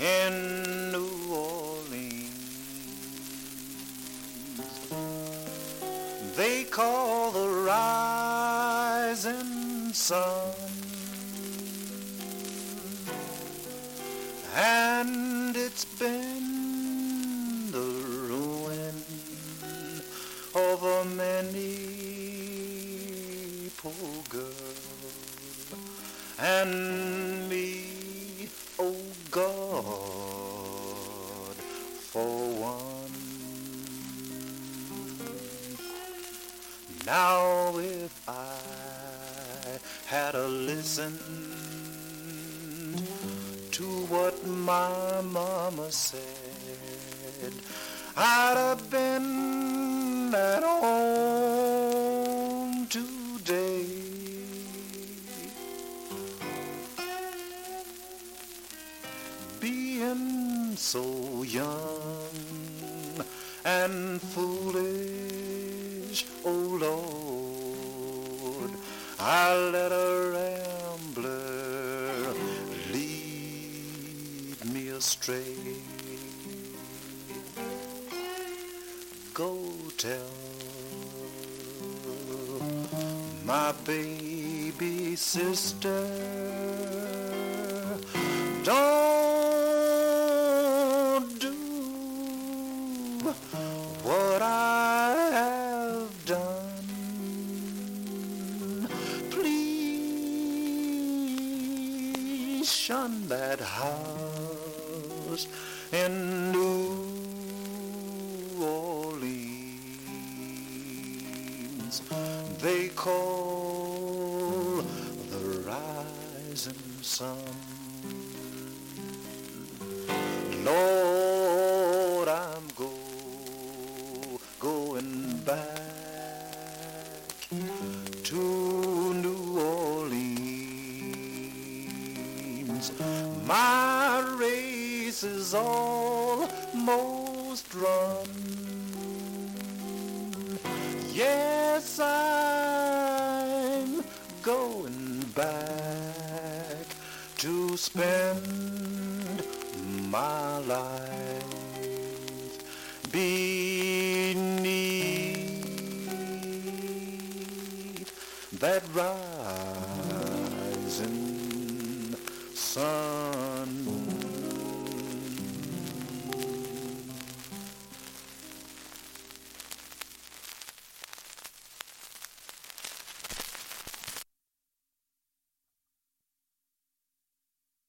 in New Orleans. They call the rising sun. And it's been the ruin of a many poor girl and me. God, for one. Now if I had a listen to what my mama said, I'd have been at home Being so young and foolish, oh Lord, I let a rambler lead me astray. Go tell my baby sister, don't Please shun that house in New Orleans. They call the rising sun. Lord, I'm go, going back to My race is almost run. Yes, I'm going back to spend my life beneath that rise. abração.